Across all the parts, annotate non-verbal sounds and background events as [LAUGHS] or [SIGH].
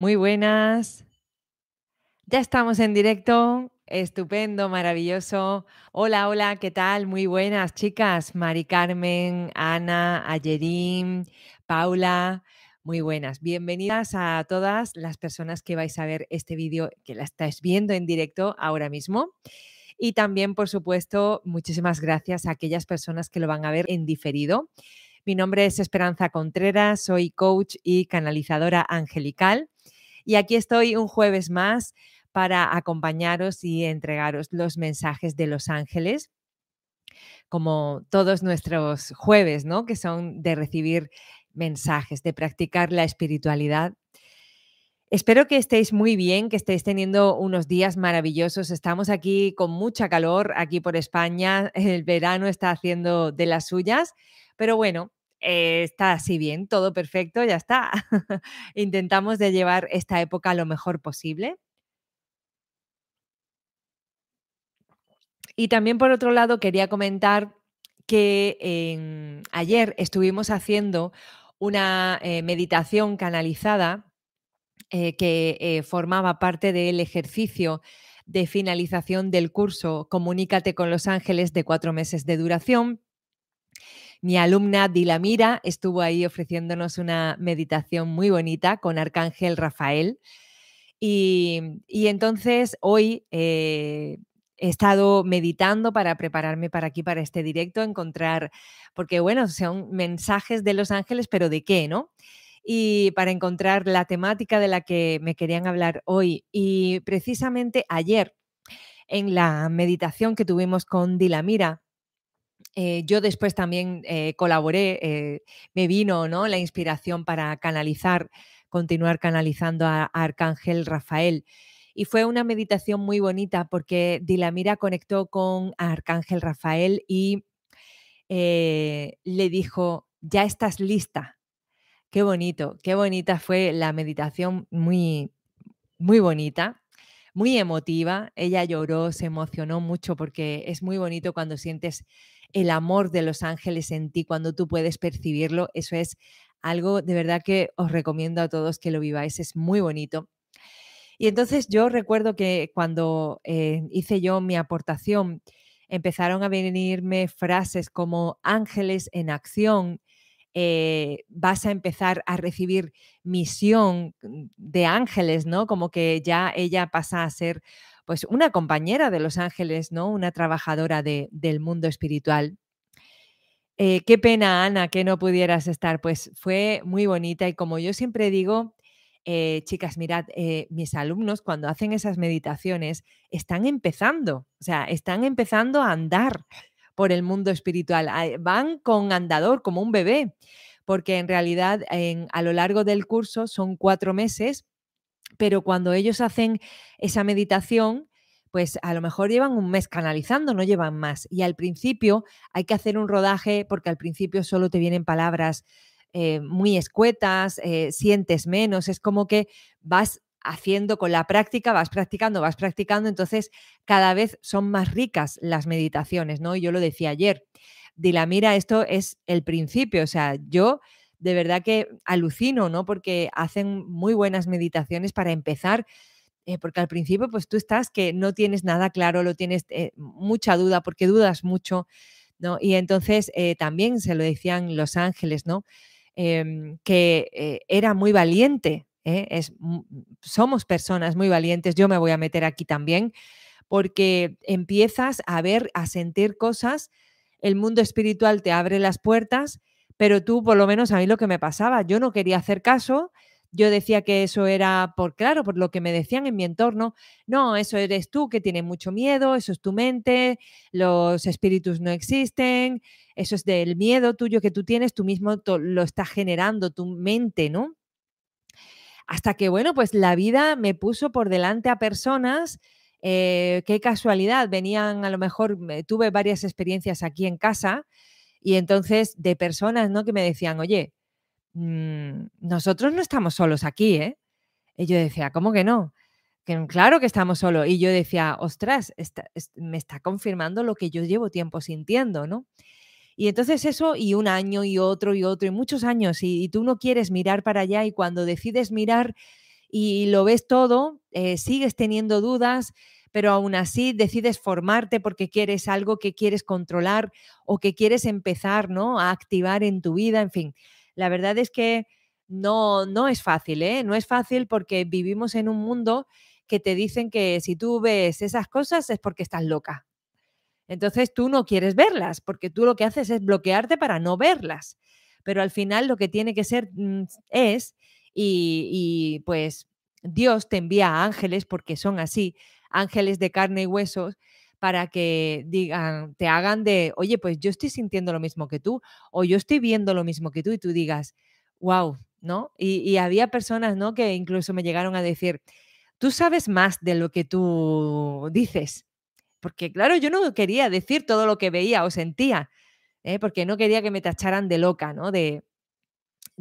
Muy buenas. Ya estamos en directo. Estupendo, maravilloso. Hola, hola, ¿qué tal? Muy buenas, chicas. Mari Carmen, Ana, Ayerim, Paula. Muy buenas. Bienvenidas a todas las personas que vais a ver este vídeo, que la estáis viendo en directo ahora mismo. Y también, por supuesto, muchísimas gracias a aquellas personas que lo van a ver en diferido. Mi nombre es Esperanza Contreras, soy coach y canalizadora angelical. Y aquí estoy un jueves más para acompañaros y entregaros los mensajes de los ángeles, como todos nuestros jueves, ¿no? Que son de recibir mensajes, de practicar la espiritualidad. Espero que estéis muy bien, que estéis teniendo unos días maravillosos. Estamos aquí con mucha calor, aquí por España. El verano está haciendo de las suyas, pero bueno, eh, está así bien, todo perfecto, ya está. [LAUGHS] Intentamos de llevar esta época lo mejor posible. Y también por otro lado quería comentar que em, ayer estuvimos haciendo una eh, meditación canalizada eh, que formaba parte del ejercicio de finalización del curso Comunícate con los ángeles de cuatro meses de duración. Mi alumna Dilamira estuvo ahí ofreciéndonos una meditación muy bonita con Arcángel Rafael. Y, entonces hoy eh, he estado meditando para prepararme para aquí, para este directo, encontrar, porque bueno, son mensajes de los ángeles, pero ¿de qué, no? Y para encontrar la temática de la que me querían hablar hoy. Y precisamente ayer, en la meditación que tuvimos con Dilamira, eh, yo después también eh, colaboré, eh, me vino ¿no? la inspiración para canalizar, continuar canalizando a, a Arcángel Rafael. Y fue una meditación muy bonita porque Dilamira conectó con Arcángel Rafael y le dijo, ya estás lista. Qué bonito, qué bonita fue la meditación, muy, muy bonita, muy emotiva. Ella lloró, se emocionó mucho porque es muy bonito cuando sientes el amor de los ángeles en ti, cuando tú puedes percibirlo. Eso es algo de verdad que os recomiendo a todos que lo viváis, es muy bonito. Y entonces yo recuerdo que cuando eh, hice yo mi aportación, empezaron a venirme frases como ángeles en acción, eh, vas a empezar a recibir misión de ángeles, ¿no? Como que ya ella pasa a ser pues una compañera de los ángeles, ¿no? Una trabajadora de- del mundo espiritual. Eh, qué pena, Ana, que no pudieras estar. Pues fue muy bonita y como yo siempre digo, eh, chicas, mirad, eh, mis alumnos cuando hacen esas meditaciones están empezando, o sea, están empezando a andar por el mundo espiritual. Van con andador, como un bebé, porque en realidad en- a lo largo del curso son cuatro meses pero cuando ellos hacen esa meditación, pues a lo mejor llevan un mes canalizando, no llevan más. Y al principio hay que hacer un rodaje porque al principio solo te vienen palabras eh, muy escuetas, eh, sientes menos, es como que vas haciendo con la práctica, vas practicando, vas practicando, entonces cada vez son más ricas las meditaciones, ¿no? Yo lo decía ayer, Dila, mira, esto es el principio, o sea, yo de verdad que alucino, ¿no? Porque hacen muy buenas meditaciones para empezar, eh, porque al principio pues tú estás que no tienes nada claro, lo tienes eh, mucha duda, porque dudas mucho, ¿no? Y entonces eh, también se lo decían los ángeles, ¿no? Em, que era muy valiente. Es, somos personas muy valientes, yo me voy a meter aquí también, porque empiezas a ver, a sentir cosas, el mundo espiritual te abre las puertas, pero tú, por lo menos a mí lo que me pasaba, yo no quería hacer caso, yo decía que eso era por, claro, por lo que me decían en mi entorno, no, eso eres tú que tienes mucho miedo, eso es tu mente, los espíritus no existen, eso es del miedo tuyo que tú tienes, tú mismo lo estás generando, tu mente, ¿no? Hasta que, bueno, pues la vida me puso por delante a personas, eh, qué casualidad, venían a lo mejor, me- tuve varias experiencias aquí en casa y entonces de personas, ¿no? Que me decían, oye, mm, nosotros no estamos solos aquí, ¿eh? Y yo decía, ¿cómo que no? Que claro que estamos solos. Y yo decía, ostras, está- es- me está confirmando lo que yo llevo tiempo sintiendo, ¿no? Y entonces eso, y un año, y otro, y otro, y muchos años, y, y tú no quieres mirar para allá, y cuando decides mirar y lo ves todo, eh, sigues teniendo dudas, pero aún así decides formarte porque quieres algo que quieres controlar o que quieres empezar ¿no? a activar en tu vida, en fin. La verdad es que no, no es fácil, ¿eh? No es fácil porque vivimos en un mundo que te dicen que si tú ves esas cosas es porque estás loca. Entonces tú no quieres verlas porque tú lo que haces es bloquearte para no verlas. Pero al final lo que tiene que ser mm, es, y, y pues Dios te envía ángeles porque son así, ángeles de carne y huesos, para que digan, te hagan de, oye, pues yo estoy sintiendo lo mismo que tú, o yo estoy viendo lo mismo que tú, y tú digas, wow, ¿no? Y, había personas, ¿no? Que incluso me llegaron a decir, tú sabes más de lo que tú dices. Porque claro, yo no quería decir todo lo que veía o sentía, ¿eh? porque no quería que me tacharan de loca, ¿no? De,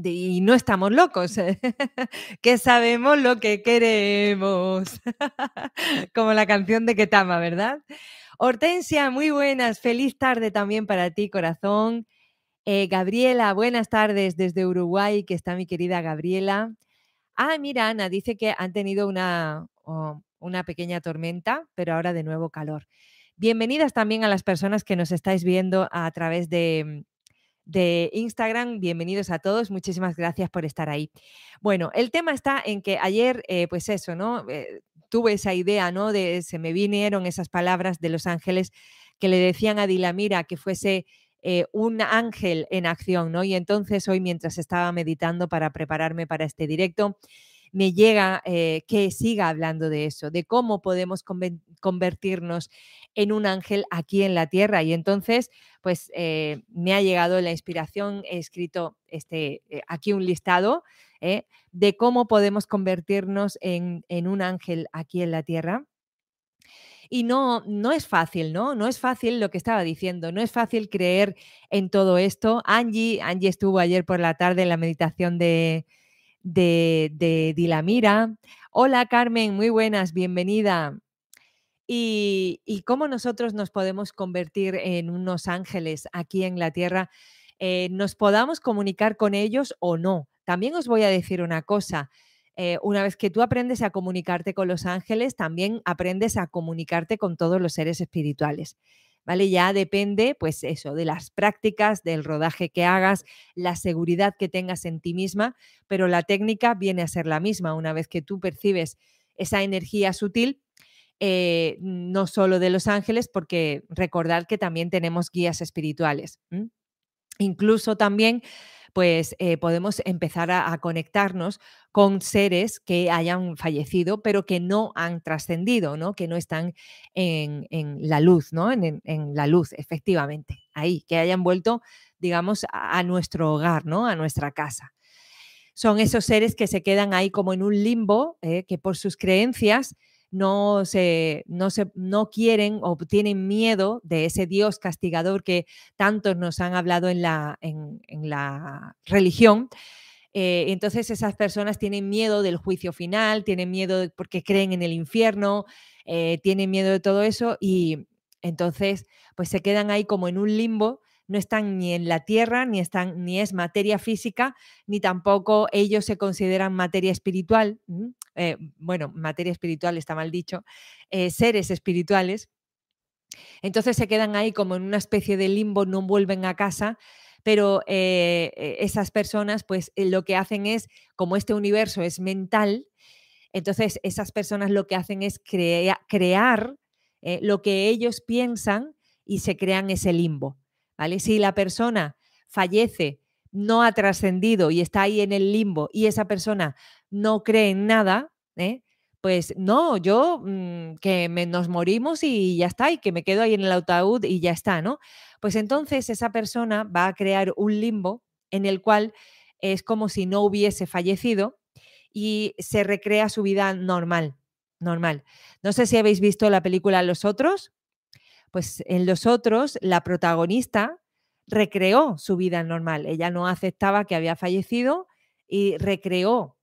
y no estamos locos, [LAUGHS] que sabemos lo que queremos. [LAUGHS] Como la canción de Ketama, ¿verdad? Hortensia, muy buenas, feliz tarde también para ti, corazón. Eh, Gabriela, buenas tardes desde Uruguay, que está mi querida Gabriela. Ah, mira, Ana, dice que han tenido una, una pequeña tormenta, pero ahora de nuevo calor. Bienvenidas también a las personas que nos estáis viendo a través de, de Instagram. Bienvenidos a todos, muchísimas gracias por estar ahí. Bueno, el tema está en que ayer, eh, pues eso, ¿no? Eh, tuve esa idea, ¿no? De, se me vinieron esas palabras de los ángeles que le decían a Dilamira que fuese eh, un ángel en acción, ¿no? Y entonces hoy, mientras estaba meditando para prepararme para este directo, me llega que siga hablando de eso, de cómo podemos convertirnos en un ángel aquí en la tierra. Y entonces, pues eh, me ha llegado la inspiración, he escrito este, eh, aquí un listado eh, de cómo podemos convertirnos en, un ángel aquí en la tierra. Y no, no es fácil, ¿no? No es fácil lo que estaba diciendo, no es fácil creer en todo esto. Angie, Angie estuvo ayer por la tarde en la meditación de, de, Dilamira. Hola Carmen, muy buenas, bienvenida y, cómo nosotros nos podemos convertir en unos ángeles aquí en la tierra, eh, nos podamos comunicar con ellos o no. También os voy a decir una cosa. Eh, una vez que tú aprendes a comunicarte con los ángeles, también aprendes a comunicarte con todos los seres espirituales. ¿Vale? Ya depende, pues eso, de las prácticas, del rodaje que hagas, la seguridad que tengas en ti misma, pero la técnica viene a ser la misma. Una vez que tú percibes esa energía sutil, eh, no solo de los ángeles, porque recordad que también tenemos guías espirituales. Incluso también pues eh, podemos empezar a, conectarnos con seres que hayan fallecido, pero que no han trascendido, ¿no? que no están en, la luz, ¿no? En, la luz, efectivamente, ahí, que hayan vuelto, digamos, a, nuestro hogar, ¿no? a nuestra casa. Son esos seres que se quedan ahí como en un limbo, eh, que por sus creencias no, se, no, se, no quieren o tienen miedo de ese Dios castigador que tantos nos han hablado en la, en, la religión. Eh, entonces esas personas tienen miedo del juicio final, tienen miedo porque creen en el infierno, eh, tienen miedo de todo eso y entonces pues se quedan ahí como en un limbo no están ni en la tierra, ni, están, ni es materia física, ni tampoco ellos se consideran materia espiritual. Eh, bueno, materia espiritual está mal dicho, eh, seres espirituales. Entonces se quedan ahí como en una especie de limbo, no vuelven a casa, pero eh, esas personas pues lo que hacen es, como este universo es mental, entonces esas personas lo que hacen es crear lo que ellos piensan y se crean ese limbo. Si la persona fallece, no ha trascendido y está ahí en el limbo y esa persona no cree en nada, ¿eh? pues no, yo mm, que nos morimos y ya está, y que me quedo ahí en el ataúd y ya está, ¿no? Pues entonces esa persona va a crear un limbo en el cual es como si no hubiese fallecido y se recrea su vida normal, normal. No sé si habéis visto la película Los Otros, pues en los otros, la protagonista recreó su vida normal. Ella no aceptaba que había fallecido y recreó,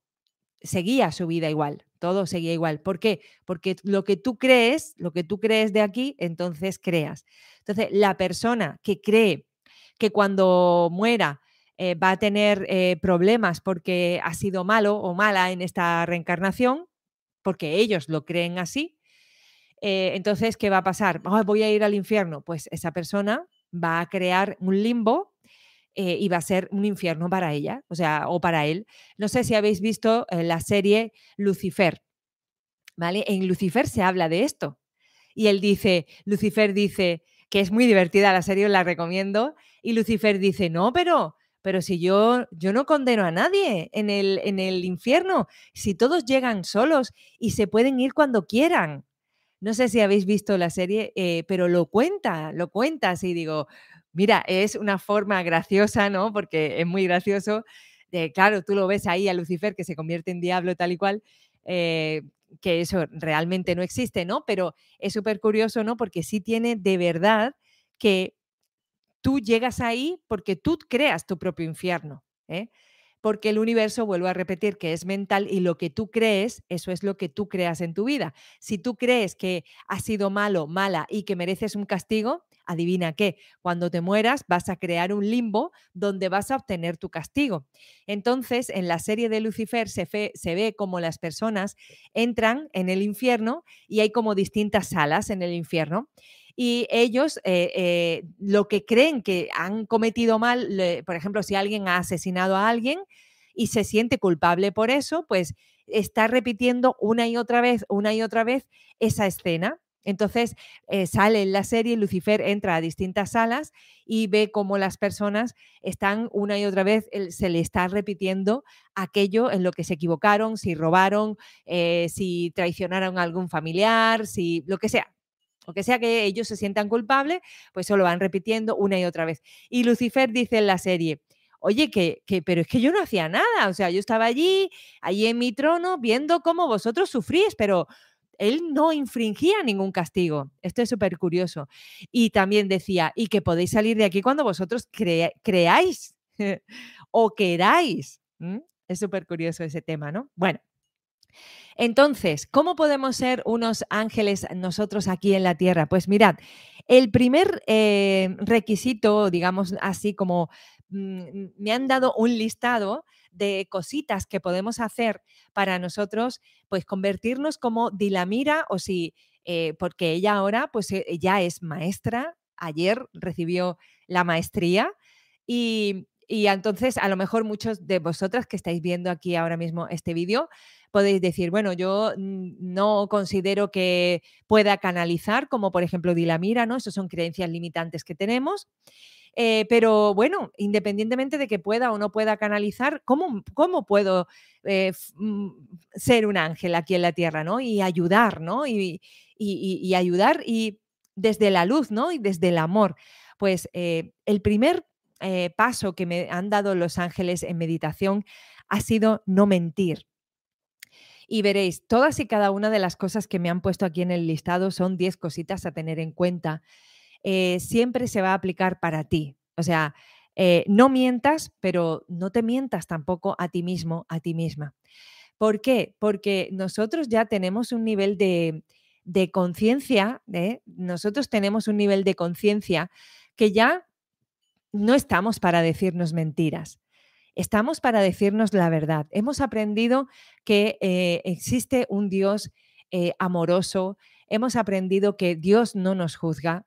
seguía su vida igual, todo seguía igual. ¿Por qué? Porque lo que tú crees, lo que tú crees de aquí, entonces creas. Entonces, la persona que cree que cuando muera eh, va a tener eh, problemas porque ha sido malo o mala en esta reencarnación, porque ellos lo creen así. Eh, entonces, ¿qué va a pasar? voy a ir al infierno. Pues esa persona va a crear un limbo y va a ser un infierno para ella, o sea, o para él. No sé si habéis visto la serie Lucifer, ¿vale? En Lucifer se habla de esto. Y él dice, Lucifer dice, que es muy divertida la serie, os la recomiendo, y Lucifer dice, no, pero pero si yo, yo no condeno a nadie en el, en el infierno, si todos llegan solos y se pueden ir cuando quieran. No sé si habéis visto la serie, eh, pero lo cuenta, lo cuenta así, digo, mira, es una forma graciosa, ¿no? Porque es muy gracioso. De, claro, tú lo ves ahí a Lucifer que se convierte en diablo tal y cual, eh, que eso realmente no existe, ¿no? Pero es súper curioso, ¿no? Porque sí tiene de verdad que tú llegas ahí porque tú creas tu propio infierno. ¿eh? Porque el universo, vuelvo a repetir, que es mental y lo que tú crees, eso es lo que tú creas en tu vida. Si tú crees que has sido malo, mala y que mereces un castigo, adivina qué, cuando te mueras vas a crear un limbo donde vas a obtener tu castigo. Entonces, en la serie de Lucifer se, se ve como las personas entran en el infierno y hay como distintas salas en el infierno y ellos eh, eh, lo que creen que han cometido mal, por ejemplo, si alguien ha asesinado a alguien y se siente culpable por eso, pues está repitiendo una y otra vez, una y otra vez esa escena. Entonces eh, sale en la serie, Lucifer entra a distintas salas y ve cómo las personas están una y otra vez, se le está repitiendo aquello en lo que se equivocaron, si robaron, si traicionaron a algún familiar, si lo que sea o que sea que ellos se sientan culpables, pues eso lo van repitiendo una y otra vez. Y Lucifer dice en la serie, oye, que, pero es que yo no hacía nada, o sea, yo estaba allí, allí en mi trono, viendo cómo vosotros sufrís, pero él no infringía ningún castigo. Esto es súper curioso. Y también decía, y que podéis salir de aquí cuando vosotros creáis [LAUGHS] o queráis. Es súper curioso ese tema, ¿no? Bueno, entonces, ¿cómo podemos ser unos ángeles nosotros aquí en la tierra? Pues mirad, el primer eh, requisito, digamos así como mm, me han dado un listado de cositas que podemos hacer para nosotros, pues convertirnos como Dilamira o si, eh, porque ella ahora pues eh, ya es maestra, ayer recibió la maestría y, y entonces a lo mejor muchos de vosotras que estáis viendo aquí ahora mismo este vídeo, podéis decir, bueno, yo no considero que pueda canalizar, como por ejemplo Dilamira, ¿no? Esas son creencias limitantes que tenemos. Eh, pero bueno, independientemente de que pueda o no pueda canalizar, ¿cómo, cómo puedo eh, ser un ángel aquí en la tierra, ¿no? Y ayudar, ¿no? Y, ayudar y desde la luz, ¿no? Y desde el amor. Pues eh, el primer paso que me han dado los ángeles en meditación ha sido no mentir y veréis, todas y cada una de las cosas que me han puesto aquí en el listado son 10 cositas a tener en cuenta. Eh, siempre se va a aplicar para ti. O sea, eh, no mientas, pero no te mientas tampoco a ti mismo, a ti misma. ¿Por qué? Porque nosotros ya tenemos un nivel de, conciencia, ¿eh? nosotros tenemos un nivel de conciencia que ya no estamos para decirnos mentiras. Estamos para decirnos la verdad. Hemos aprendido que eh, existe un Dios eh, amoroso, hemos aprendido que Dios no nos juzga.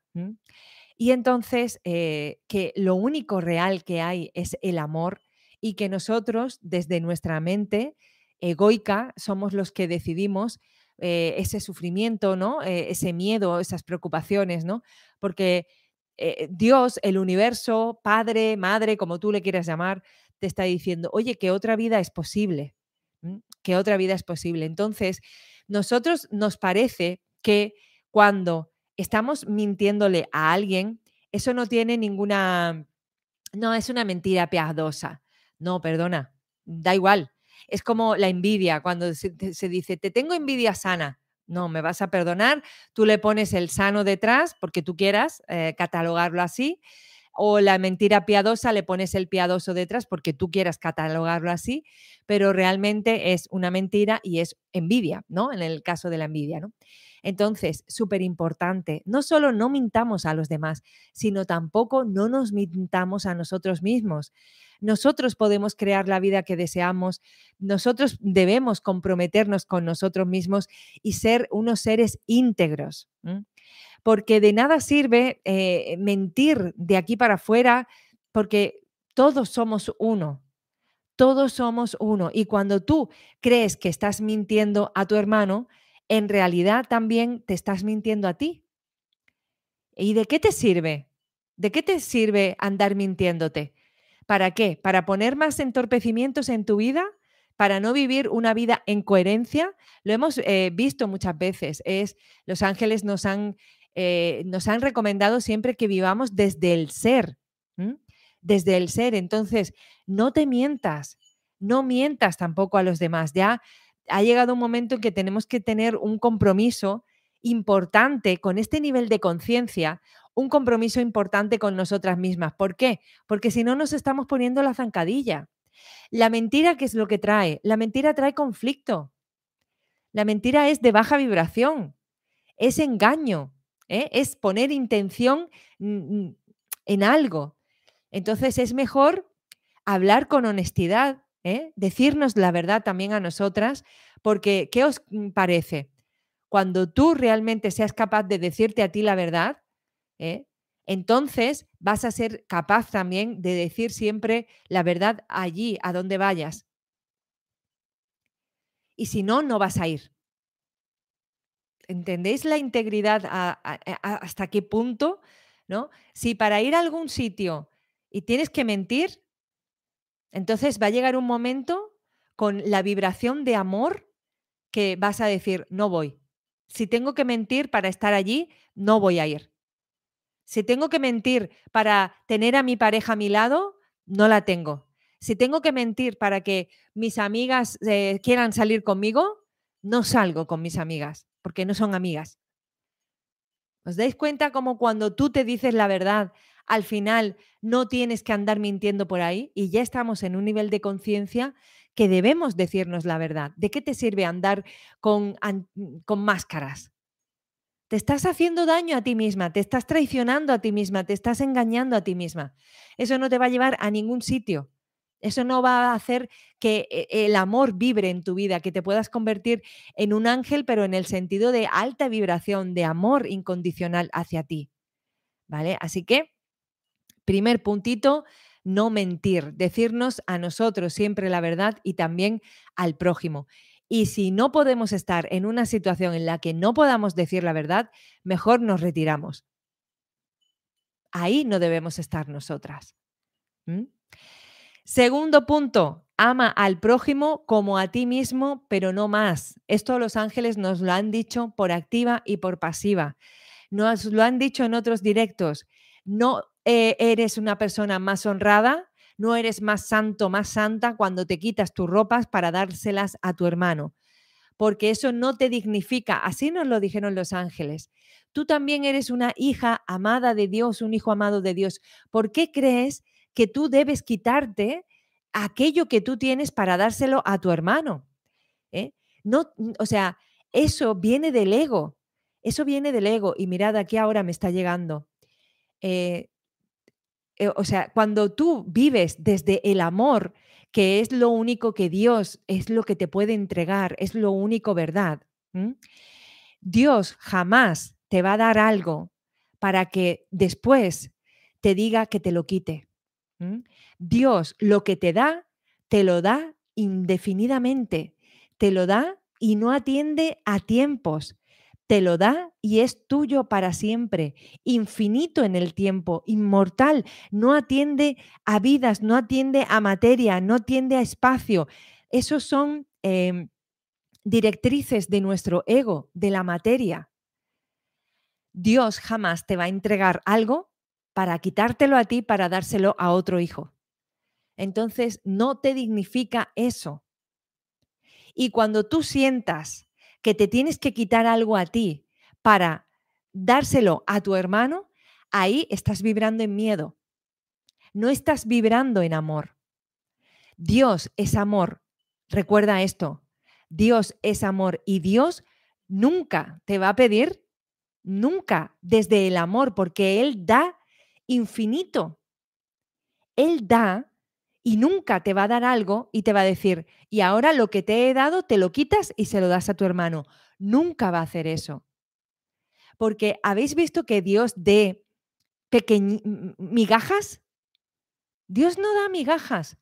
Y entonces eh, que lo único real que hay es el amor y que nosotros desde nuestra mente egoica somos los que decidimos ese sufrimiento, ¿no? ese miedo, esas preocupaciones, ¿no? Porque Dios, el universo, Padre, Madre, como tú le quieras llamar, te está diciendo, oye, que otra vida es posible, que otra vida es posible. Entonces, nosotros nos parece que cuando estamos mintiéndole a alguien, eso no tiene ninguna, no es una mentira piadosa. No, perdona, da igual. Es como la envidia, cuando se, dice, te tengo envidia sana. No, me vas a perdonar, tú le pones el sano detrás porque tú quieras eh, catalogarlo así o la mentira piadosa le pones el piadoso detrás porque tú quieras catalogarlo así, pero realmente es una mentira y es envidia, ¿no? En el caso de la envidia, ¿no? Entonces, súper importante, no solo no mintamos a los demás, sino tampoco no nos mintamos a nosotros mismos. Nosotros podemos crear la vida que deseamos, nosotros debemos comprometernos con nosotros mismos y ser unos seres íntegros. Porque de nada sirve eh, mentir de aquí para afuera, porque todos somos uno. Todos somos uno. Y cuando tú crees que estás mintiendo a tu hermano, en realidad también te estás mintiendo a ti. ¿Y de qué te sirve? ¿De qué te sirve andar mintiéndote? ¿Para qué? ¿Para poner más entorpecimientos en tu vida? ¿Para no vivir una vida en coherencia? Lo hemos eh, visto muchas veces. Es, los ángeles nos han, eh, nos han recomendado siempre que vivamos desde el ser. Desde el ser. Entonces, no te mientas. No mientas tampoco a los demás. Ya ha llegado un momento en que tenemos que tener un compromiso importante con este nivel de conciencia, un compromiso importante con nosotras mismas. ¿Por qué? Porque si no nos estamos poniendo la zancadilla. La mentira, ¿qué es lo que trae? La mentira trae conflicto. La mentira es de baja vibración, es engaño, ¿eh? es poner intención en algo. Entonces es mejor hablar con honestidad, ¿eh? decirnos la verdad también a nosotras, porque ¿qué os parece? Cuando tú realmente seas capaz de decirte a ti la verdad, ¿eh? entonces vas a ser capaz también de decir siempre la verdad allí, a donde vayas. Y si no, no vas a ir. ¿Entendéis la integridad hasta qué punto? ¿no? Si para ir a algún sitio y tienes que mentir, entonces va a llegar un momento con la vibración de amor que vas a decir, no voy. Si tengo que mentir para estar allí, no voy a ir. Si tengo que mentir para tener a mi pareja a mi lado, no la tengo. Si tengo que mentir para que mis amigas eh, quieran salir conmigo, no salgo con mis amigas, porque no son amigas. ¿Os dais cuenta cómo cuando tú te dices la verdad, al final no tienes que andar mintiendo por ahí y ya estamos en un nivel de conciencia que debemos decirnos la verdad. ¿De qué te sirve andar con, con máscaras? Te estás haciendo daño a ti misma, te estás traicionando a ti misma, te estás engañando a ti misma. Eso no te va a llevar a ningún sitio. Eso no va a hacer que eh, el amor vibre en tu vida, que te puedas convertir en un ángel, pero en el sentido de alta vibración, de amor incondicional hacia ti. ¿Vale? Así que Primer puntito, no mentir, decirnos a nosotros siempre la verdad y también al prójimo. Y si no podemos estar en una situación en la que no podamos decir la verdad, mejor nos retiramos. Ahí no debemos estar nosotras. Segundo punto, ama al prójimo como a ti mismo, pero no más. Esto los ángeles nos lo han dicho por activa y por pasiva. Nos lo han dicho en otros directos. No eh, eres una persona más honrada, no eres más santo, más santa cuando te quitas tus ropas para dárselas a tu hermano, porque eso no te dignifica. Así nos lo dijeron los ángeles. Tú también eres una hija amada de Dios, un hijo amado de Dios. ¿Por qué crees que tú debes quitarte aquello que tú tienes para dárselo a tu hermano? ¿Eh? No, o sea, eso viene del ego. Eso viene del ego. Y mirad, aquí ahora me está llegando. Eh, eh, o sea, cuando tú vives desde el amor, que es lo único que Dios es lo que te puede entregar, es lo único verdad, Dios jamás te va a dar algo para que después te diga que te lo quite. Dios lo que te da, te lo da indefinidamente, te lo da y no atiende a tiempos, te lo da y es tuyo para siempre, infinito en el tiempo, inmortal, no atiende a vidas, no atiende a materia, no atiende a espacio. Esos son em, directrices de nuestro ego, de la materia. Dios jamás te va a entregar algo para quitártelo a ti, para dárselo a otro hijo. Entonces, no te dignifica eso. Y cuando tú sientas que te tienes que quitar algo a ti para dárselo a tu hermano, ahí estás vibrando en miedo. no estás vibrando en amor. Dios es amor. Recuerda esto. Dios es amor y Dios nunca te va a pedir, nunca desde el amor, porque Él da infinito. Él da y nunca te va a dar algo y te va a decir, y ahora lo que te he dado te lo quitas y se lo das a tu hermano. Nunca va a hacer eso. Porque habéis visto que Dios dé migajas. Dios no da migajas.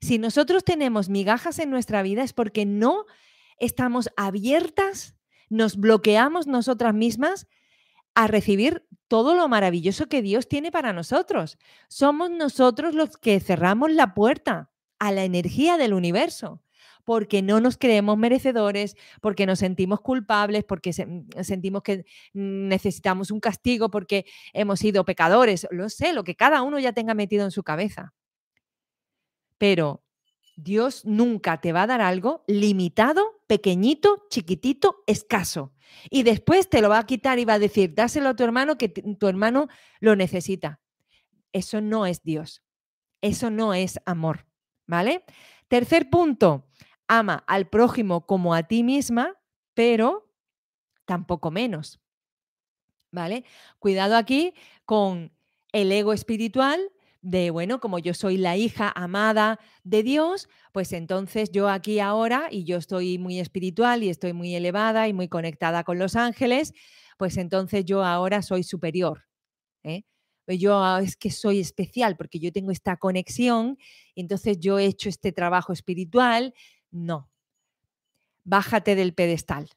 Si nosotros tenemos migajas en nuestra vida es porque no estamos abiertas, nos bloqueamos nosotras mismas a recibir todo lo maravilloso que Dios tiene para nosotros. Somos nosotros los que cerramos la puerta a la energía del universo porque no nos creemos merecedores, porque nos sentimos culpables, porque mm, sentimos que necesitamos un castigo, porque hemos sido pecadores, lo sé, lo que cada uno ya tenga metido en su cabeza. Pero Dios nunca te va a dar algo limitado, pequeñito, chiquitito, escaso. Y después te lo va a quitar y va a decir, dáselo a tu hermano que tu hermano lo necesita. Eso no es Dios. Eso no es amor. ¿Vale? Tercer punto, ama al prójimo como a ti misma, pero tampoco menos. ¿Vale? Cuidado aquí con el ego espiritual de, bueno, como yo soy la hija amada de Dios, pues entonces yo aquí ahora, y yo estoy muy espiritual y estoy muy elevada y muy conectada con los ángeles, pues entonces yo ahora soy superior. ¿eh? Yo es que soy especial porque yo tengo esta conexión, y entonces yo he hecho este trabajo espiritual. No, bájate del pedestal,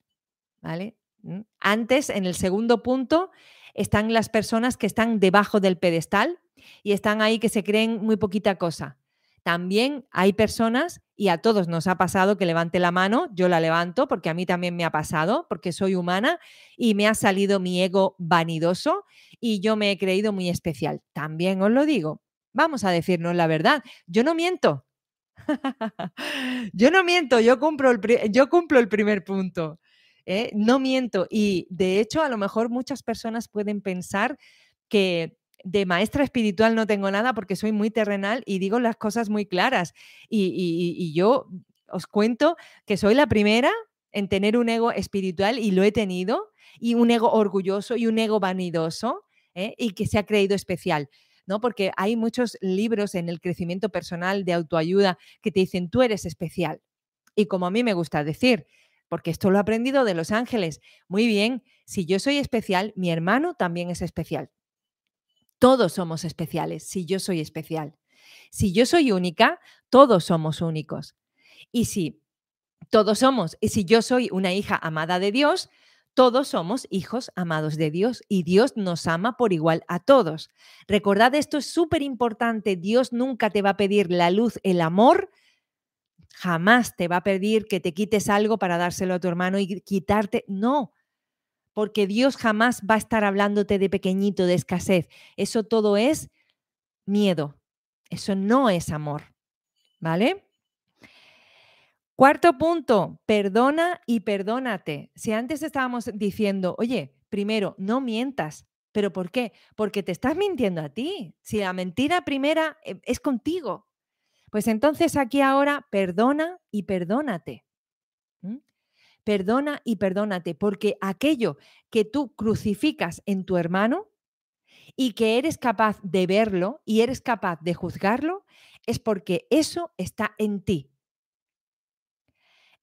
¿vale? ¿Mm? Antes, en el segundo punto, están las personas que están debajo del pedestal, y están ahí que se creen muy poquita cosa. También hay personas, y a todos nos ha pasado que levante la mano, yo la levanto porque a mí también me ha pasado, porque soy humana y me ha salido mi ego vanidoso y yo me he creído muy especial. También os lo digo. Vamos a decirnos la verdad. Yo no miento. [LAUGHS] yo no miento, yo cumplo el, yo cumplo el primer punto. ¿eh? No miento. Y de hecho, a lo mejor muchas personas pueden pensar que de maestra espiritual no tengo nada porque soy muy terrenal y digo las cosas muy claras. Y, yo os cuento que soy la primera en tener un ego espiritual y lo he tenido, y un ego orgulloso y un ego vanidoso, ¿eh? y que se ha creído especial. ¿no? Porque hay muchos libros en el crecimiento personal de autoayuda que te dicen, tú eres especial. Y como a mí me gusta decir, porque esto lo he aprendido de los ángeles, muy bien, si yo soy especial, mi hermano también es especial. Todos somos especiales si yo soy especial. Si yo soy única, todos somos únicos. Y si todos somos, y si yo soy una hija amada de Dios, todos somos hijos amados de Dios y Dios nos ama por igual a todos. Recordad, esto es súper importante. Dios nunca te va a pedir la luz, el amor. Jamás te va a pedir que te quites algo para dárselo a tu hermano y quitarte. No, porque Dios jamás va a estar hablándote de pequeñito, de escasez. Eso todo es miedo. Eso no es amor. ¿Vale? Cuarto punto, perdona y perdónate. Si antes estábamos diciendo, oye, primero, no mientas. ¿Pero por qué? Porque te estás mintiendo a ti. Si la mentira primera eh, es contigo. Pues entonces aquí ahora, perdona y perdónate perdona y perdónate, porque aquello que tú crucificas en tu hermano y que eres capaz de verlo y eres capaz de juzgarlo, es porque eso está en ti.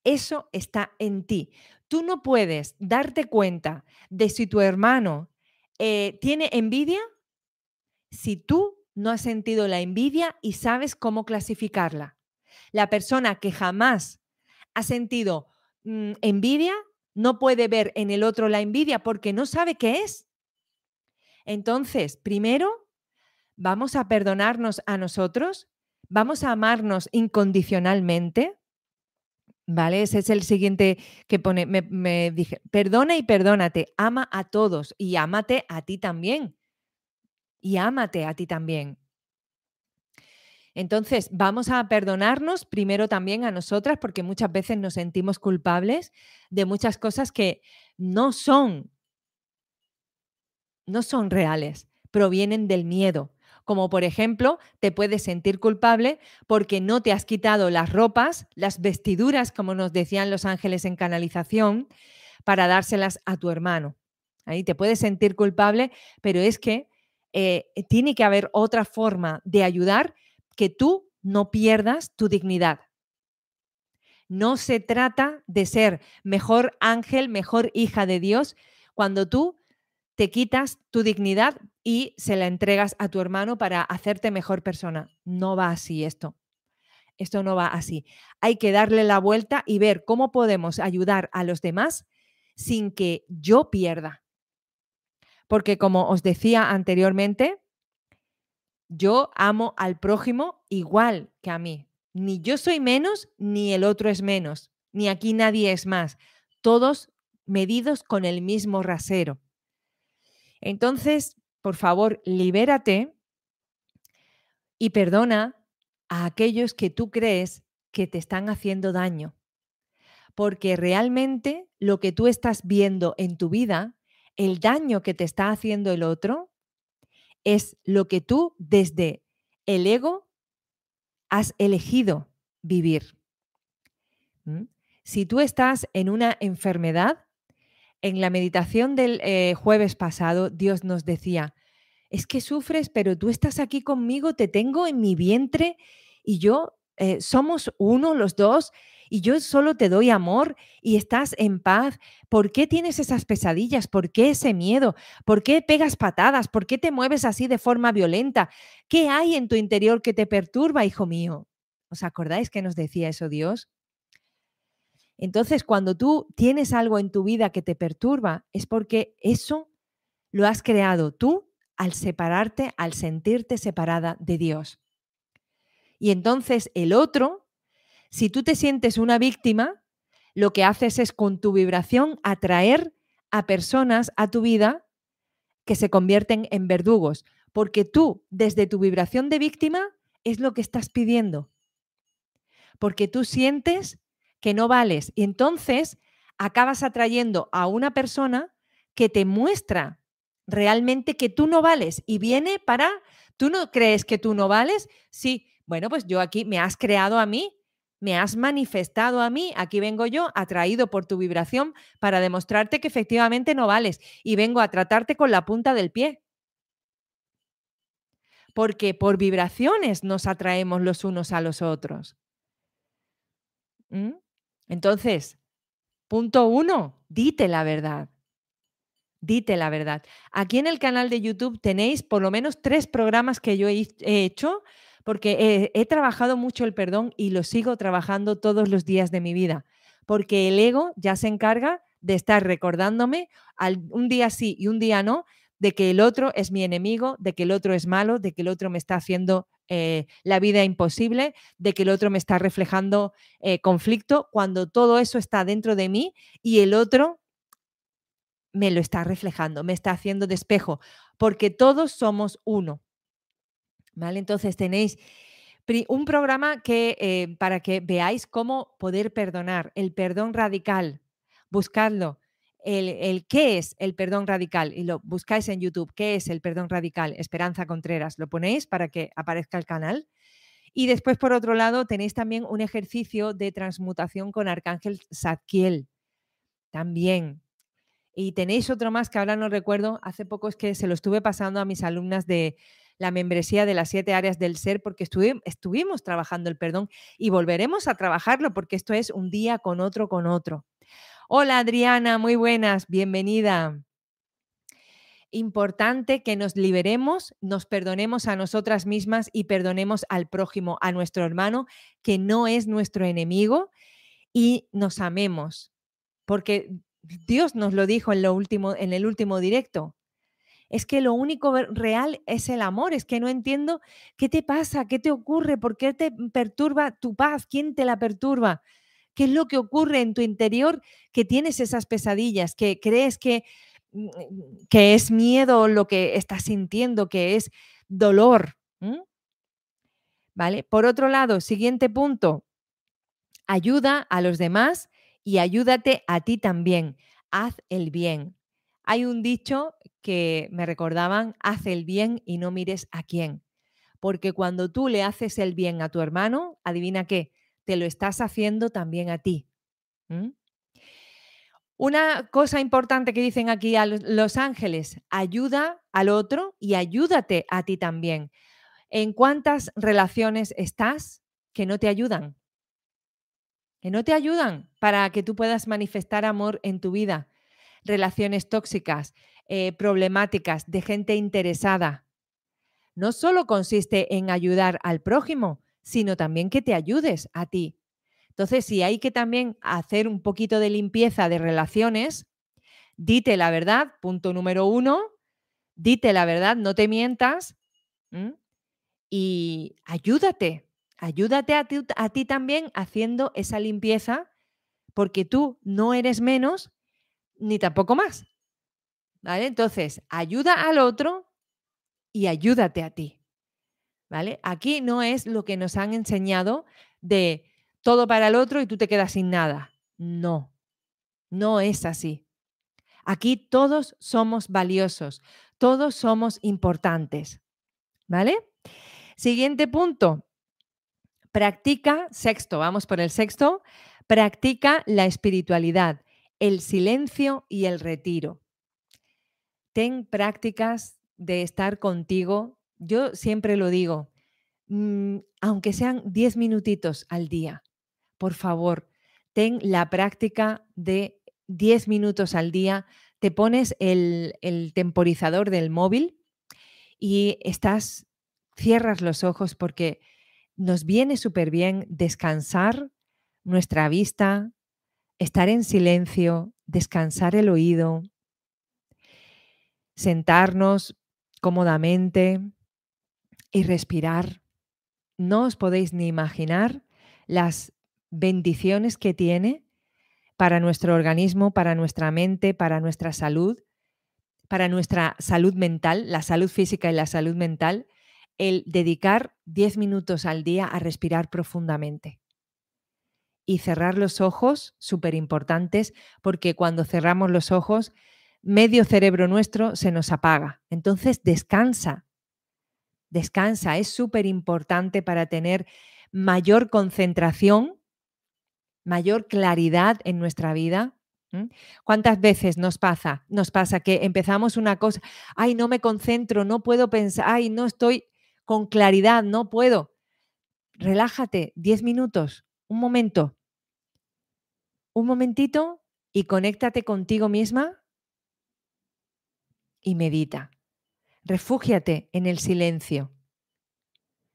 Eso está en ti. Tú no puedes darte cuenta de si tu hermano eh, tiene envidia si tú no has sentido la envidia y sabes cómo clasificarla. La persona que jamás ha sentido Mm, envidia, no puede ver en el otro la envidia porque no sabe qué es. Entonces, primero, vamos a perdonarnos a nosotros, vamos a amarnos incondicionalmente. ¿Vale? Ese es el siguiente que pone, me, me dije, perdona y perdónate, ama a todos y ámate a ti también. Y ámate a ti también. Entonces, vamos a perdonarnos primero también a nosotras porque muchas veces nos sentimos culpables de muchas cosas que no son, no son reales, provienen del miedo. como por ejemplo te puedes sentir culpable porque no te has quitado las ropas, las vestiduras, como nos decían los ángeles en canalización, para dárselas a tu hermano. Ahí te puedes sentir culpable, pero es que eh, tiene que haber otra forma de ayudar que tú no pierdas tu dignidad. No se trata de ser mejor ángel, mejor hija de Dios, cuando tú te quitas tu dignidad y se la entregas a tu hermano para hacerte mejor persona. No va así esto. Esto no va así. Hay que darle la vuelta y ver cómo podemos ayudar a los demás sin que yo pierda. Porque como os decía anteriormente, yo amo al prójimo igual que a mí. Ni yo soy menos, ni el otro es menos, ni aquí nadie es más. Todos medidos con el mismo rasero. Entonces, por favor, libérate y perdona a aquellos que tú crees que te están haciendo daño. Porque realmente lo que tú estás viendo en tu vida, el daño que te está haciendo el otro, es lo que tú desde el ego has elegido vivir. Si tú estás en una enfermedad, en la meditación del eh, jueves pasado, Dios nos decía, es que sufres, pero tú estás aquí conmigo, te tengo en mi vientre y yo eh, somos uno, los dos, y yo solo te doy amor y estás en paz. ¿Por qué tienes esas pesadillas? ¿Por qué ese miedo? ¿Por qué pegas patadas? ¿Por qué te mueves así de forma violenta? ¿Qué hay en tu interior que te perturba, hijo mío? ¿Os acordáis que nos decía eso Dios? Entonces, cuando tú tienes algo en tu vida que te perturba, es porque eso lo has creado tú al separarte, al sentirte separada de Dios. Y entonces el otro, si tú te sientes una víctima, lo que haces es con tu vibración atraer a personas a tu vida que se convierten en verdugos, porque tú desde tu vibración de víctima es lo que estás pidiendo. Porque tú sientes que no vales. Y entonces acabas atrayendo a una persona que te muestra realmente que tú no vales y viene para, ¿tú no crees que tú no vales? Sí, bueno, pues yo aquí me has creado a mí, me has manifestado a mí, aquí vengo yo, atraído por tu vibración para demostrarte que efectivamente no vales y vengo a tratarte con la punta del pie. Porque por vibraciones nos atraemos los unos a los otros. ¿Mm? Entonces, punto uno, dite la verdad. Dite la verdad. Aquí en el canal de YouTube tenéis por lo menos tres programas que yo he hecho porque he, trabajado mucho el perdón y lo sigo trabajando todos los días de mi vida, porque el ego ya se encarga de estar recordándome un día sí y un día no, de que el otro es mi enemigo, de que el otro es malo, de que el otro me está haciendo eh, la vida imposible, de que el otro me está reflejando eh, conflicto, cuando todo eso está dentro de mí y el otro me lo está reflejando, me está haciendo despejo, porque todos somos uno. Entonces tenéis un programa que eh, para que veáis cómo poder perdonar, el perdón radical, buscadlo el, qué es el perdón radical y lo buscáis en YouTube, qué es el perdón radical, Esperanza Contreras, lo ponéis para que aparezca el canal. Y después, por otro lado, tenéis también un ejercicio de transmutación con Arcángel Zadkiel. También. Y tenéis otro más que ahora no recuerdo. Hace poco es que se lo estuve pasando a mis alumnas de la membresía de las siete áreas del ser porque estuvimos trabajando el perdón y volveremos a trabajarlo porque esto es un día con otro, con otro. Hola Adriana, muy buenas, bienvenida. Importante que nos liberemos, nos perdonemos a nosotras mismas y perdonemos al prójimo, a nuestro hermano, que no es nuestro enemigo, y nos amemos. Porque Dios nos lo dijo en, lo último, en el último directo. Es que lo único real es el amor. Es que no entiendo qué te pasa, qué te ocurre, por qué te perturba tu paz, quién te la perturba. ¿Qué es lo que ocurre en tu interior que tienes esas pesadillas, que crees que, mm, que es miedo lo que estás sintiendo, que es dolor? ¿Vale? Por otro lado, siguiente punto, ayuda a los demás y ayúdate a ti también. Haz el bien. Hay un dicho que me recordaban, haz el bien y no mires a quién. Porque cuando tú le haces el bien a tu hermano, adivina qué, te lo estás haciendo también a ti. Una cosa importante que dicen aquí a los ángeles, ayuda al otro y ayúdate a ti también. ¿En cuántas relaciones estás que no te ayudan? Que no te ayudan para que tú puedas manifestar amor en tu vida. Relaciones tóxicas, eh, problemáticas, de gente interesada. No solo consiste en ayudar al prójimo, sino también que te ayudes a ti. Entonces, si hay que también hacer un poquito de limpieza de relaciones, dite la verdad, punto número uno, dite la verdad, no te mientas y ayúdate, ayúdate a ti, a ti también haciendo esa limpieza, porque tú no eres menos ni tampoco más. ¿Vale? Entonces, ayuda al otro y ayúdate a ti. ¿Vale? Aquí no es lo que nos han enseñado de todo para el otro y tú te quedas sin nada. No, no es así. Aquí todos somos valiosos, todos somos importantes. ¿Vale? Siguiente punto. Practica, sexto, vamos por el sexto, practica la espiritualidad, el silencio y el retiro. Ten prácticas de estar contigo. Yo siempre lo digo, mm, aunque sean 10 minutitos al día, por favor, ten la práctica de 10 minutos al día, te pones el, temporizador del móvil y estás, cierras los ojos porque nos viene súper bien descansar nuestra vista, estar en silencio, descansar el oído, sentarnos cómodamente y respirar. No os podéis ni imaginar las bendiciones que tiene para nuestro organismo, para nuestra mente, para nuestra salud, para nuestra salud mental, la salud física y la salud mental, el dedicar 10 minutos al día a respirar profundamente. Y cerrar los ojos, súper importantes, porque cuando cerramos los ojos, medio cerebro nuestro se nos apaga. Entonces, descansa, descansa. Es súper importante para tener mayor concentración mayor claridad en nuestra vida. ¿Cuántas veces nos pasa? Nos pasa que empezamos una cosa, ay, no me concentro, no puedo pensar, ay, no estoy con claridad, no puedo. Relájate, 10 minutos, un momento. Un momentito y conéctate contigo misma y medita. Refúgiate en el silencio.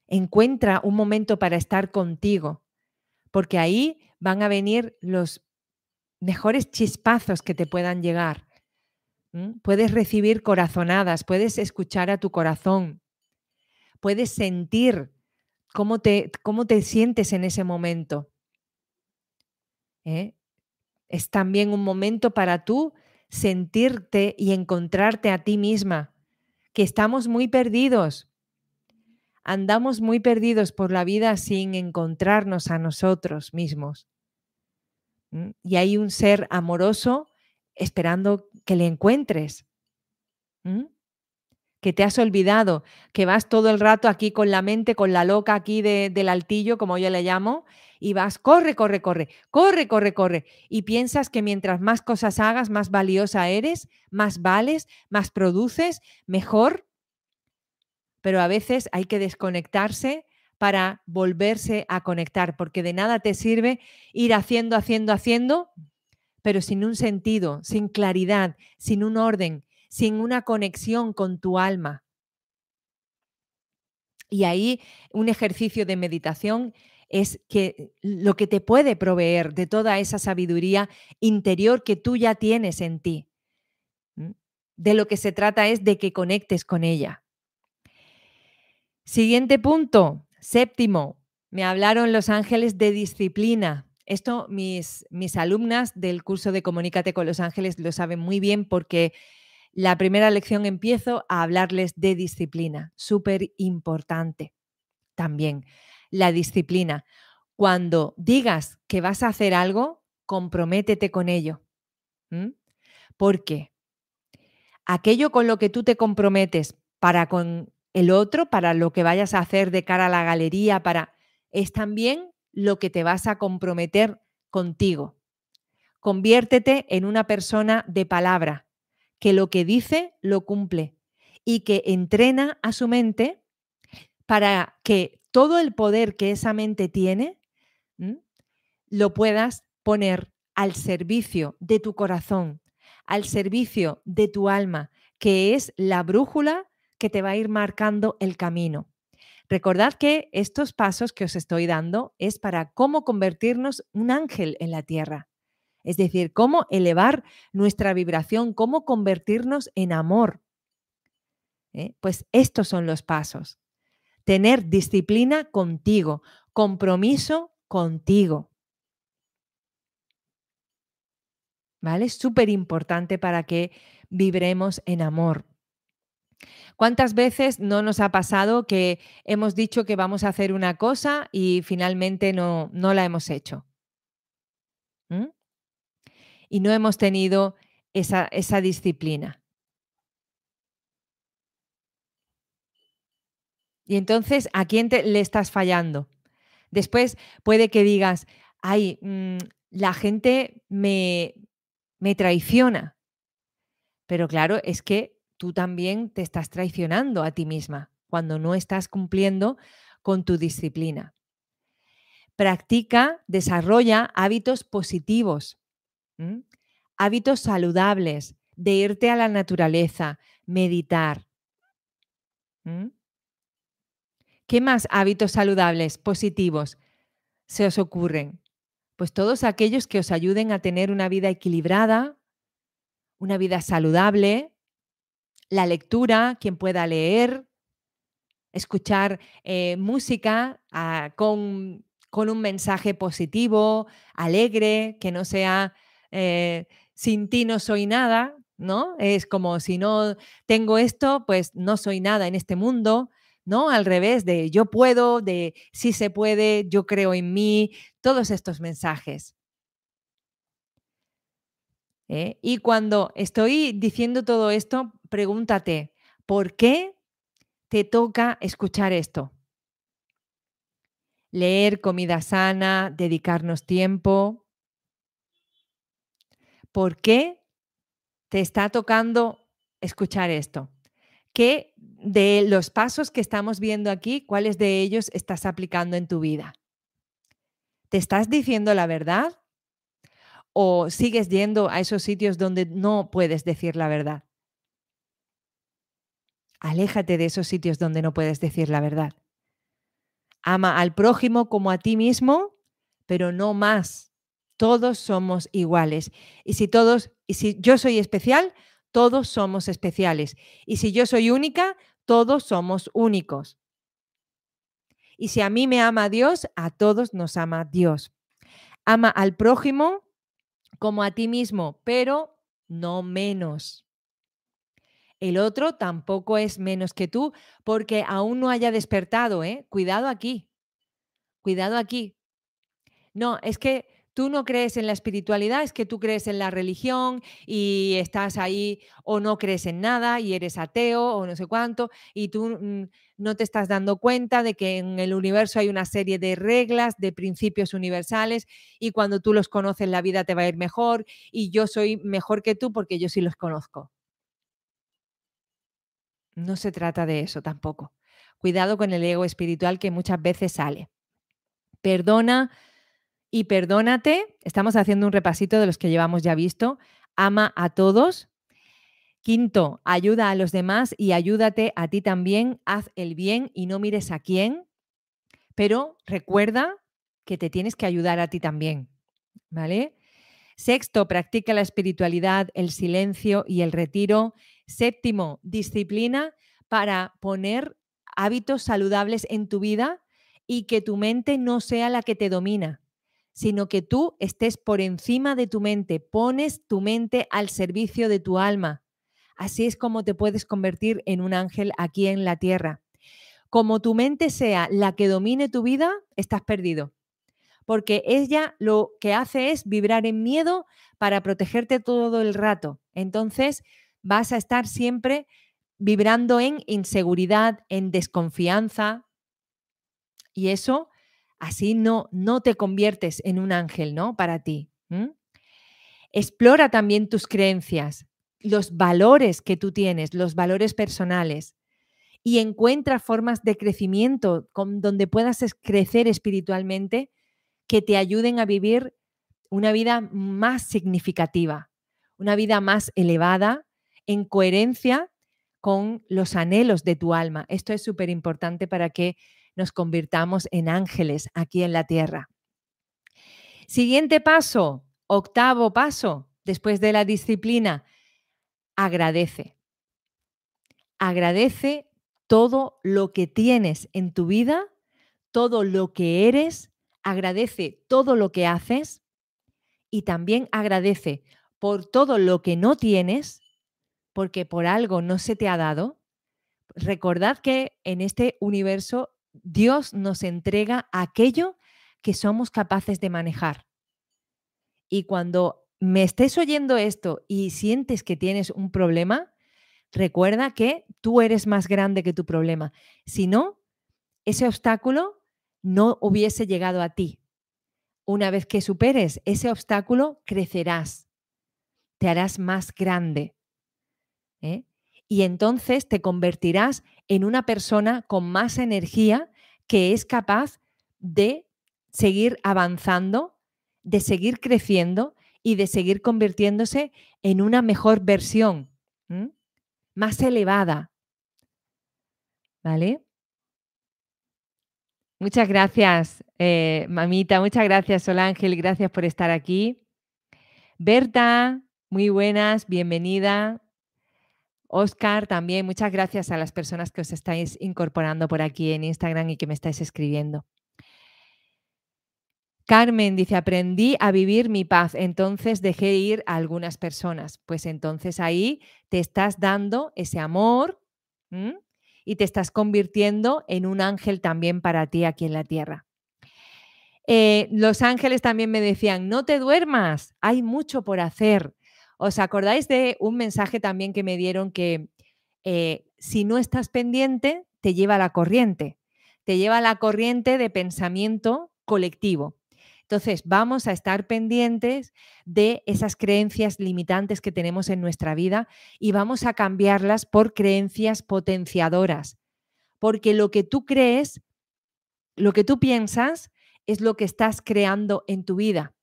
Encuentra un momento para estar contigo, porque ahí van a venir los mejores chispazos que te puedan llegar. Puedes recibir corazonadas, puedes escuchar a tu corazón, puedes sentir cómo te, cómo te sientes en ese momento. ¿eh? Es también un momento para tú sentirte y encontrarte a ti misma, que estamos muy perdidos. Andamos muy perdidos por la vida sin encontrarnos a nosotros mismos. Y hay un ser amoroso esperando que le encuentres. Que te has olvidado, que vas todo el rato aquí con la mente, con la loca aquí del altillo, como yo le llamo, y vas, corre, corre, corre, corre, corre, corre. Y piensas que mientras más cosas hagas, más valiosa eres, más vales, más produces, mejor. Pero a veces hay que desconectarse para volverse a conectar, porque de nada te sirve ir haciendo, haciendo, haciendo, pero sin un sentido, sin claridad, sin un orden, sin una conexión con tu alma. Y ahí un ejercicio de meditación es que lo que te puede proveer de toda esa sabiduría interior que tú ya tienes en ti. De lo que se trata es de que conectes con ella. Siguiente punto, Séptimo, me hablaron los ángeles de disciplina. Esto mis, mis alumnas del curso de Comunícate con los ángeles lo saben muy bien porque la primera lección empiezo a hablarles de disciplina, súper importante también. La disciplina. Cuando digas que vas a hacer algo, comprométete con ello. ¿Por qué? Aquello con lo que tú te comprometes para con el otro, para lo que vayas a hacer de cara a la galería, para es también lo que te vas a comprometer contigo. Conviértete en una persona de palabra, que lo que dice lo cumple y que entrena a su mente para que todo el poder que esa mente tiene lo puedas poner al servicio de tu corazón, al servicio de tu alma, que es la brújula que te va a ir marcando el camino. Recordad que estos pasos que os estoy dando es para cómo convertirnos un ángel en la tierra. Es decir, cómo elevar nuestra vibración, cómo convertirnos en amor. ¿eh? Pues estos son los pasos. Tener disciplina contigo, compromiso contigo. ¿Vale? Es súper importante para que vibremos en amor. ¿Cuántas veces no nos ha pasado que hemos dicho que vamos a hacer una cosa y finalmente no, no la hemos hecho? ¿Mm? Y no hemos tenido esa, esa disciplina. Y entonces, ¿a quién te, le estás fallando? Después puede que digas, ay, mm, la gente me, me traiciona. Pero claro, es que tú también te estás traicionando a ti misma cuando no estás cumpliendo con tu disciplina. Practica, desarrolla hábitos positivos, hábitos saludables, de irte a la naturaleza, meditar. ¿Qué más hábitos saludables, positivos se os ocurren? Pues todos aquellos que os ayuden a tener una vida equilibrada, una vida saludable, la lectura, quien pueda leer, escuchar eh, música ah, con, un mensaje positivo, alegre, que no sea eh, sin ti no soy nada, ¿no? Es como si no tengo esto, pues no soy nada en este mundo, ¿no? Al revés de yo puedo, de sí se puede, yo creo en mí, todos estos mensajes. ¿eh? Y cuando estoy diciendo todo esto, pregúntate, ¿por qué te toca escuchar esto? Leer comida sana, dedicarnos tiempo. ¿Por qué te está tocando escuchar esto? ¿Qué de los pasos que estamos viendo aquí, cuáles de ellos estás aplicando en tu vida? ¿Te estás diciendo la verdad? ¿O sigues yendo a esos sitios donde no puedes decir la verdad? Aléjate de esos sitios donde no puedes decir la verdad. Ama al prójimo como a ti mismo, pero no más. Todos somos iguales. Y si todos, y si yo soy especial, todos somos especiales. Y si yo soy única, todos somos únicos. Y si a mí me ama Dios, a todos nos ama Dios. Ama al prójimo como a ti mismo, pero no menos. El otro tampoco es menos que tú porque aún no haya despertado, ¿eh? Cuidado aquí. Cuidado aquí. No, es que tú no crees en la espiritualidad, es que tú crees en la religión y estás ahí o no crees en nada y eres ateo o no sé cuánto y tú mm, no te estás dando cuenta de que en el universo hay una serie de reglas, de principios universales y cuando tú los conoces la vida te va a ir mejor y yo soy mejor que tú porque yo sí los conozco. No se trata de eso tampoco. Cuidado con el ego espiritual que muchas veces sale. Perdona y perdónate. Estamos haciendo un repasito de los que llevamos ya visto. Ama a todos. Quinto, ayuda a los demás y ayúdate a ti también. Haz el bien y no mires a quién. Pero recuerda que te tienes que ayudar a ti también. ¿Vale? Sexto, practica la espiritualidad, el silencio y el retiro. Séptimo, disciplina para poner hábitos saludables en tu vida y que tu mente no sea la que te domina sino que tú estés por encima de tu mente, pones tu mente al servicio de tu alma. Así es como te puedes convertir en un ángel aquí en la tierra. Como tu mente sea la que domine tu vida, estás perdido. Porque ella lo que hace es vibrar en miedo para protegerte todo el rato. Entonces vas a estar siempre vibrando en inseguridad, en desconfianza. Y eso así no, no te conviertes en un ángel, ¿no? Para ti. Explora también tus creencias, los valores que tú tienes, los valores personales y encuentra formas de crecimiento con, donde puedas crecer espiritualmente que te ayuden a vivir una vida más significativa, una vida más elevada, en coherencia con los anhelos de tu alma. Esto es súper importante para que nos convirtamos en ángeles aquí en la tierra. Siguiente paso, octavo paso, después de la disciplina, agradece. Agradece todo lo que tienes en tu vida, todo lo que eres, agradece todo lo que haces y también agradece por todo lo que no tienes, porque por algo no se te ha dado. Recordad que en este universo Dios nos entrega aquello que somos capaces de manejar. Y cuando me estés oyendo esto y sientes que tienes un problema, recuerda que tú eres más grande que tu problema. Si no, ese obstáculo no hubiese llegado a ti. Una vez que superes ese obstáculo, crecerás, te harás más grande. ¿eh? Y entonces te convertirás en una persona con más energía que es capaz de seguir avanzando, de seguir creciendo y de seguir convirtiéndose en una mejor versión, más elevada. ¿Vale? Muchas gracias, eh, mamita. Muchas gracias, Sol Ángel. Gracias por estar aquí. Berta, muy buenas, bienvenida. Oscar, también muchas gracias a las personas que os estáis incorporando por aquí en Instagram y que me estáis escribiendo. Carmen dice, aprendí a vivir mi paz, entonces dejé ir a algunas personas. Pues entonces ahí te estás dando ese amor y te estás convirtiendo en un ángel también para ti aquí en la tierra. Eh, los ángeles también me decían, no te duermas, hay mucho por hacer. ¿Os acordáis de un mensaje también que me dieron que eh, si no estás pendiente, te lleva la corriente? Te lleva la corriente de pensamiento colectivo. Entonces, vamos a estar pendientes de esas creencias limitantes que tenemos en nuestra vida y vamos a cambiarlas por creencias potenciadoras. Porque lo que tú crees, lo que tú piensas, es lo que estás creando en tu vida.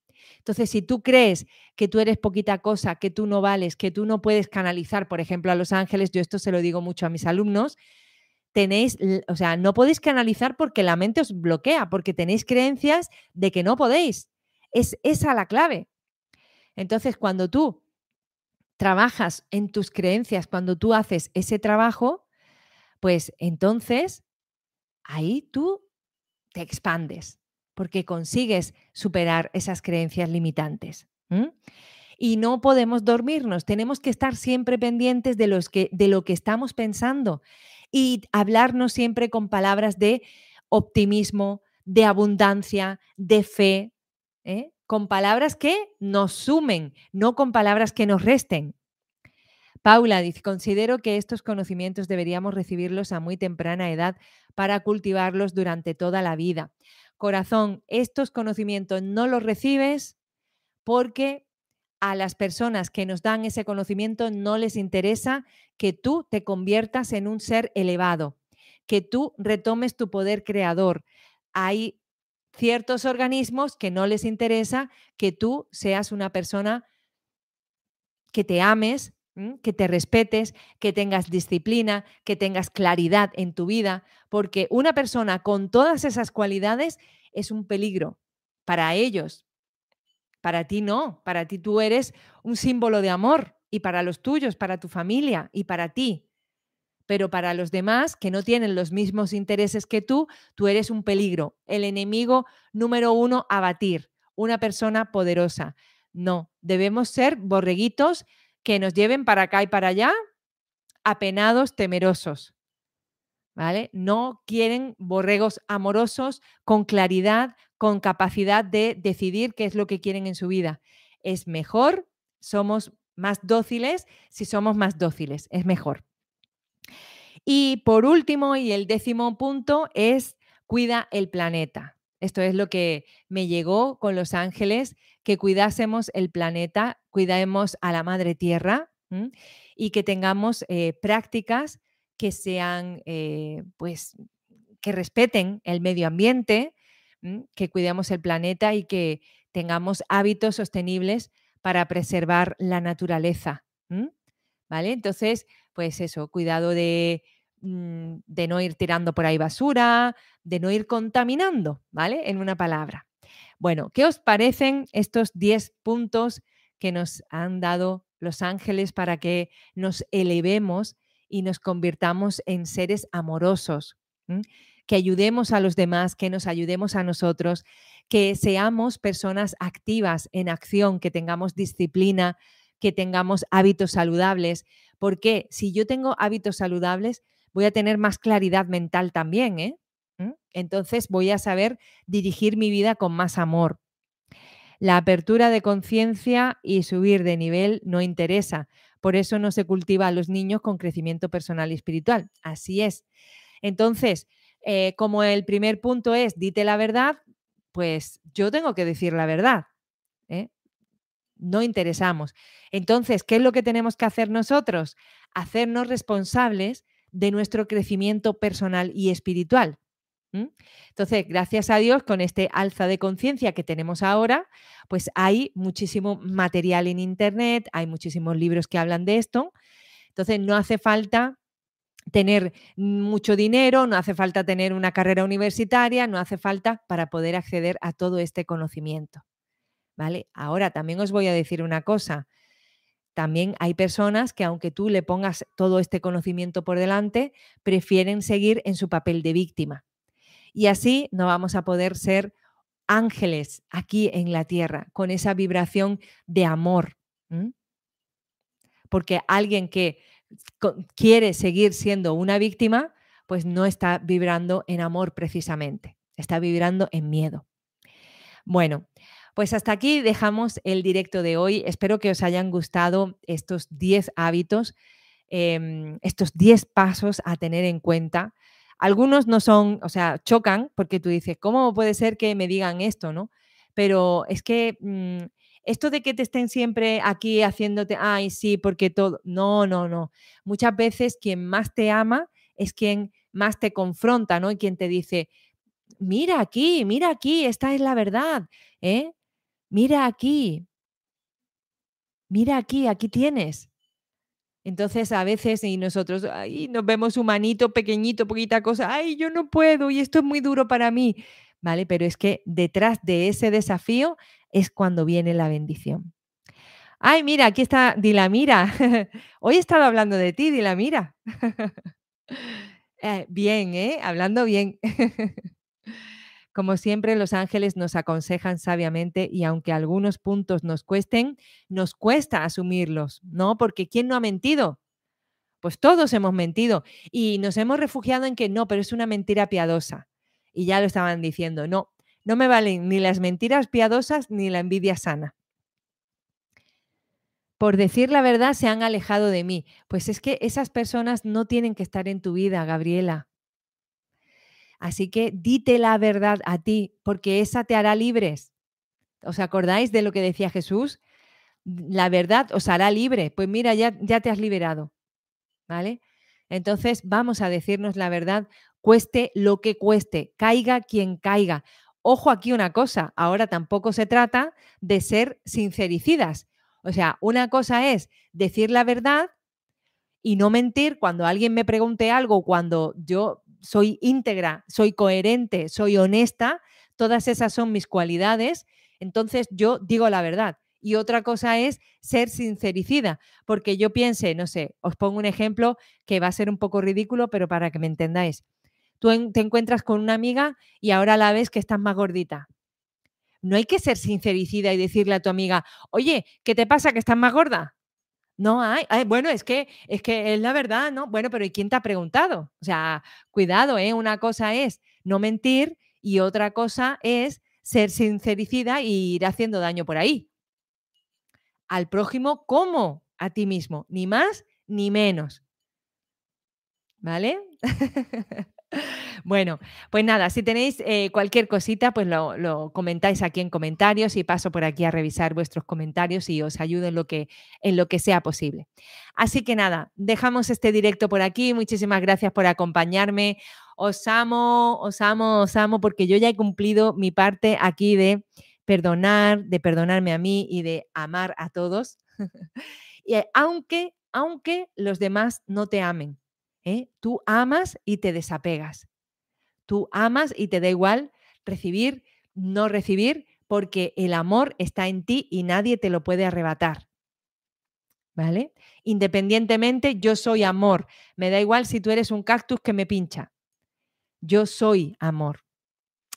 Entonces, si tú crees que tú eres poquita cosa, que tú no vales, que tú no puedes canalizar, por ejemplo, a los ángeles, yo esto se lo digo mucho a mis alumnos, tenéis, o sea, no podéis canalizar porque la mente os bloquea, porque tenéis creencias de que no podéis. Es esa la clave. Entonces, cuando tú trabajas en tus creencias, cuando tú haces ese trabajo, pues entonces ahí tú te expandes, porque consigues superar esas creencias limitantes. Y no podemos dormirnos, tenemos que estar siempre pendientes de, lo que estamos pensando y hablarnos siempre con palabras de optimismo, de abundancia, de fe, ¿eh? con palabras que nos sumen, no con palabras que nos resten. Paula dice, considero que estos conocimientos deberíamos recibirlos a muy temprana edad para cultivarlos durante toda la vida. Corazón, estos conocimientos no los recibes porque a las personas que nos dan ese conocimiento no les interesa que tú te conviertas en un ser elevado, que tú retomes tu poder creador. Hay ciertos organismos que no les interesa que tú seas una persona que te ames, que te respetes, que tengas disciplina, que tengas claridad en tu vida, porque una persona con todas esas cualidades es un peligro para ellos, para ti no, para ti tú eres un símbolo de amor y para los tuyos, para tu familia y para ti. Pero para los demás que no tienen los mismos intereses que tú, tú eres un peligro, el enemigo número uno a batir, una persona poderosa. No, debemos ser borreguitos que nos lleven para acá y para allá, apenados, temerosos. ¿Vale? No quieren borregos amorosos con claridad, con capacidad de decidir qué es lo que quieren en su vida. Es mejor, somos más dóciles si somos más dóciles, es mejor. Y por último, y el décimo punto es cuida el planeta. Esto es lo que me llegó con los ángeles, que cuidásemos el planeta, cuidemos a la madre tierra y que tengamos eh, prácticas que sean, eh, pues, que respeten el medio ambiente, que cuidemos el planeta y que tengamos hábitos sostenibles para preservar la naturaleza. ¿Vale? Entonces, pues eso, cuidado de, de no ir tirando por ahí basura, de no ir contaminando, ¿vale? En una palabra. Bueno, ¿qué os parecen estos 10 puntos que nos han dado los ángeles para que nos elevemos y nos convirtamos en seres amorosos? Que ayudemos a los demás, que nos ayudemos a nosotros, que seamos personas activas en acción, que tengamos disciplina, que tengamos hábitos saludables, porque si yo tengo hábitos saludables, voy a tener más claridad mental también, ¿eh? ¿Mm? Entonces voy a saber dirigir mi vida con más amor. La apertura de conciencia y subir de nivel no interesa. Por eso no se cultiva a los niños con crecimiento personal y espiritual. Así es. Entonces, eh, como el primer punto es dite la verdad, pues yo tengo que decir la verdad. ¿eh? no interesamos. Entonces, ¿qué es lo que tenemos que hacer nosotros? Hacernos responsables de nuestro crecimiento personal y espiritual. Entonces, gracias a Dios, con este alza de conciencia que tenemos ahora, pues hay muchísimo material en Internet, hay muchísimos libros que hablan de esto. Entonces, no hace falta tener mucho dinero, no hace falta tener una carrera universitaria, no hace falta para poder acceder a todo este conocimiento. ¿vale? Ahora también os voy a decir una cosa. También hay personas que aunque tú le pongas todo este conocimiento por delante, prefieren seguir en su papel de víctima. Y así no vamos a poder ser ángeles aquí en la tierra, con esa vibración de amor. Porque alguien que quiere seguir siendo una víctima, pues no está vibrando en amor precisamente, está vibrando en miedo. Bueno, pues hasta aquí dejamos el directo de hoy. Espero que os hayan gustado estos 10 hábitos, em, estos 10 pasos a tener en cuenta. Algunos no son, o sea, chocan porque tú dices, ¿cómo puede ser que me digan esto, no? Pero es que mm, esto de que te estén siempre aquí haciéndote, ay, sí, porque todo, no, no, no. Muchas veces quien más te ama es quien más te confronta, ¿no? Y quien te dice, mira aquí, mira aquí, esta es la verdad, ¿eh? Mira aquí, mira aquí, aquí tienes. Entonces a veces y nosotros ahí nos vemos humanito, pequeñito, poquita cosa, ay, yo no puedo y esto es muy duro para mí, ¿vale? Pero es que detrás de ese desafío es cuando viene la bendición. Ay, mira, aquí está Dilamira. [LAUGHS] Hoy he estado hablando de ti, Dilamira. [LAUGHS] eh, bien, ¿eh? Hablando bien. [LAUGHS] Como siempre, los ángeles nos aconsejan sabiamente y aunque algunos puntos nos cuesten, nos cuesta asumirlos, ¿no? Porque ¿quién no ha mentido? Pues todos hemos mentido y nos hemos refugiado en que no, pero es una mentira piadosa. Y ya lo estaban diciendo, no, no me valen ni las mentiras piadosas ni la envidia sana. Por decir la verdad se han alejado de mí. Pues es que esas personas no tienen que estar en tu vida, Gabriela. Así que dite la verdad a ti, porque esa te hará libres. ¿Os acordáis de lo que decía Jesús? La verdad os hará libre. Pues mira, ya, ya te has liberado. ¿Vale? Entonces vamos a decirnos la verdad, cueste lo que cueste, caiga quien caiga. Ojo aquí una cosa, ahora tampoco se trata de ser sincericidas. O sea, una cosa es decir la verdad y no mentir cuando alguien me pregunte algo, cuando yo soy íntegra, soy coherente, soy honesta, todas esas son mis cualidades, entonces yo digo la verdad. Y otra cosa es ser sincericida, porque yo piense, no sé, os pongo un ejemplo que va a ser un poco ridículo, pero para que me entendáis. Tú te encuentras con una amiga y ahora la ves que estás más gordita. No hay que ser sincericida y decirle a tu amiga, oye, ¿qué te pasa que estás más gorda? No hay, bueno, es que, es que es la verdad, ¿no? Bueno, pero ¿y quién te ha preguntado? O sea, cuidado, ¿eh? Una cosa es no mentir y otra cosa es ser sincericida y ir haciendo daño por ahí. Al prójimo como a ti mismo, ni más ni menos. ¿Vale? [LAUGHS] Bueno, pues nada, si tenéis eh, cualquier cosita, pues lo, comentáis aquí en comentarios y paso por aquí a revisar vuestros comentarios y os ayudo en lo que, en lo que sea posible. Así que nada, dejamos este directo por aquí. Muchísimas gracias por acompañarme. Os amo, os amo, os amo, porque yo ya he cumplido mi parte aquí de perdonar, de perdonarme a mí y de amar a todos. [LAUGHS] y aunque, aunque los demás no te amen, ¿eh? Tú amas y te desapegas. Tú amas y te da igual recibir, no recibir, porque el amor está en ti y nadie te lo puede arrebatar. ¿Vale? Independientemente, yo soy amor. Me da igual si tú eres un cactus que me pincha. Yo soy amor.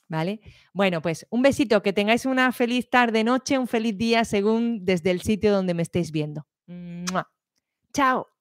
¿Vale? Bueno, pues un besito, que tengáis una feliz tarde, noche, un feliz día según desde el sitio donde me estéis viendo. Chao.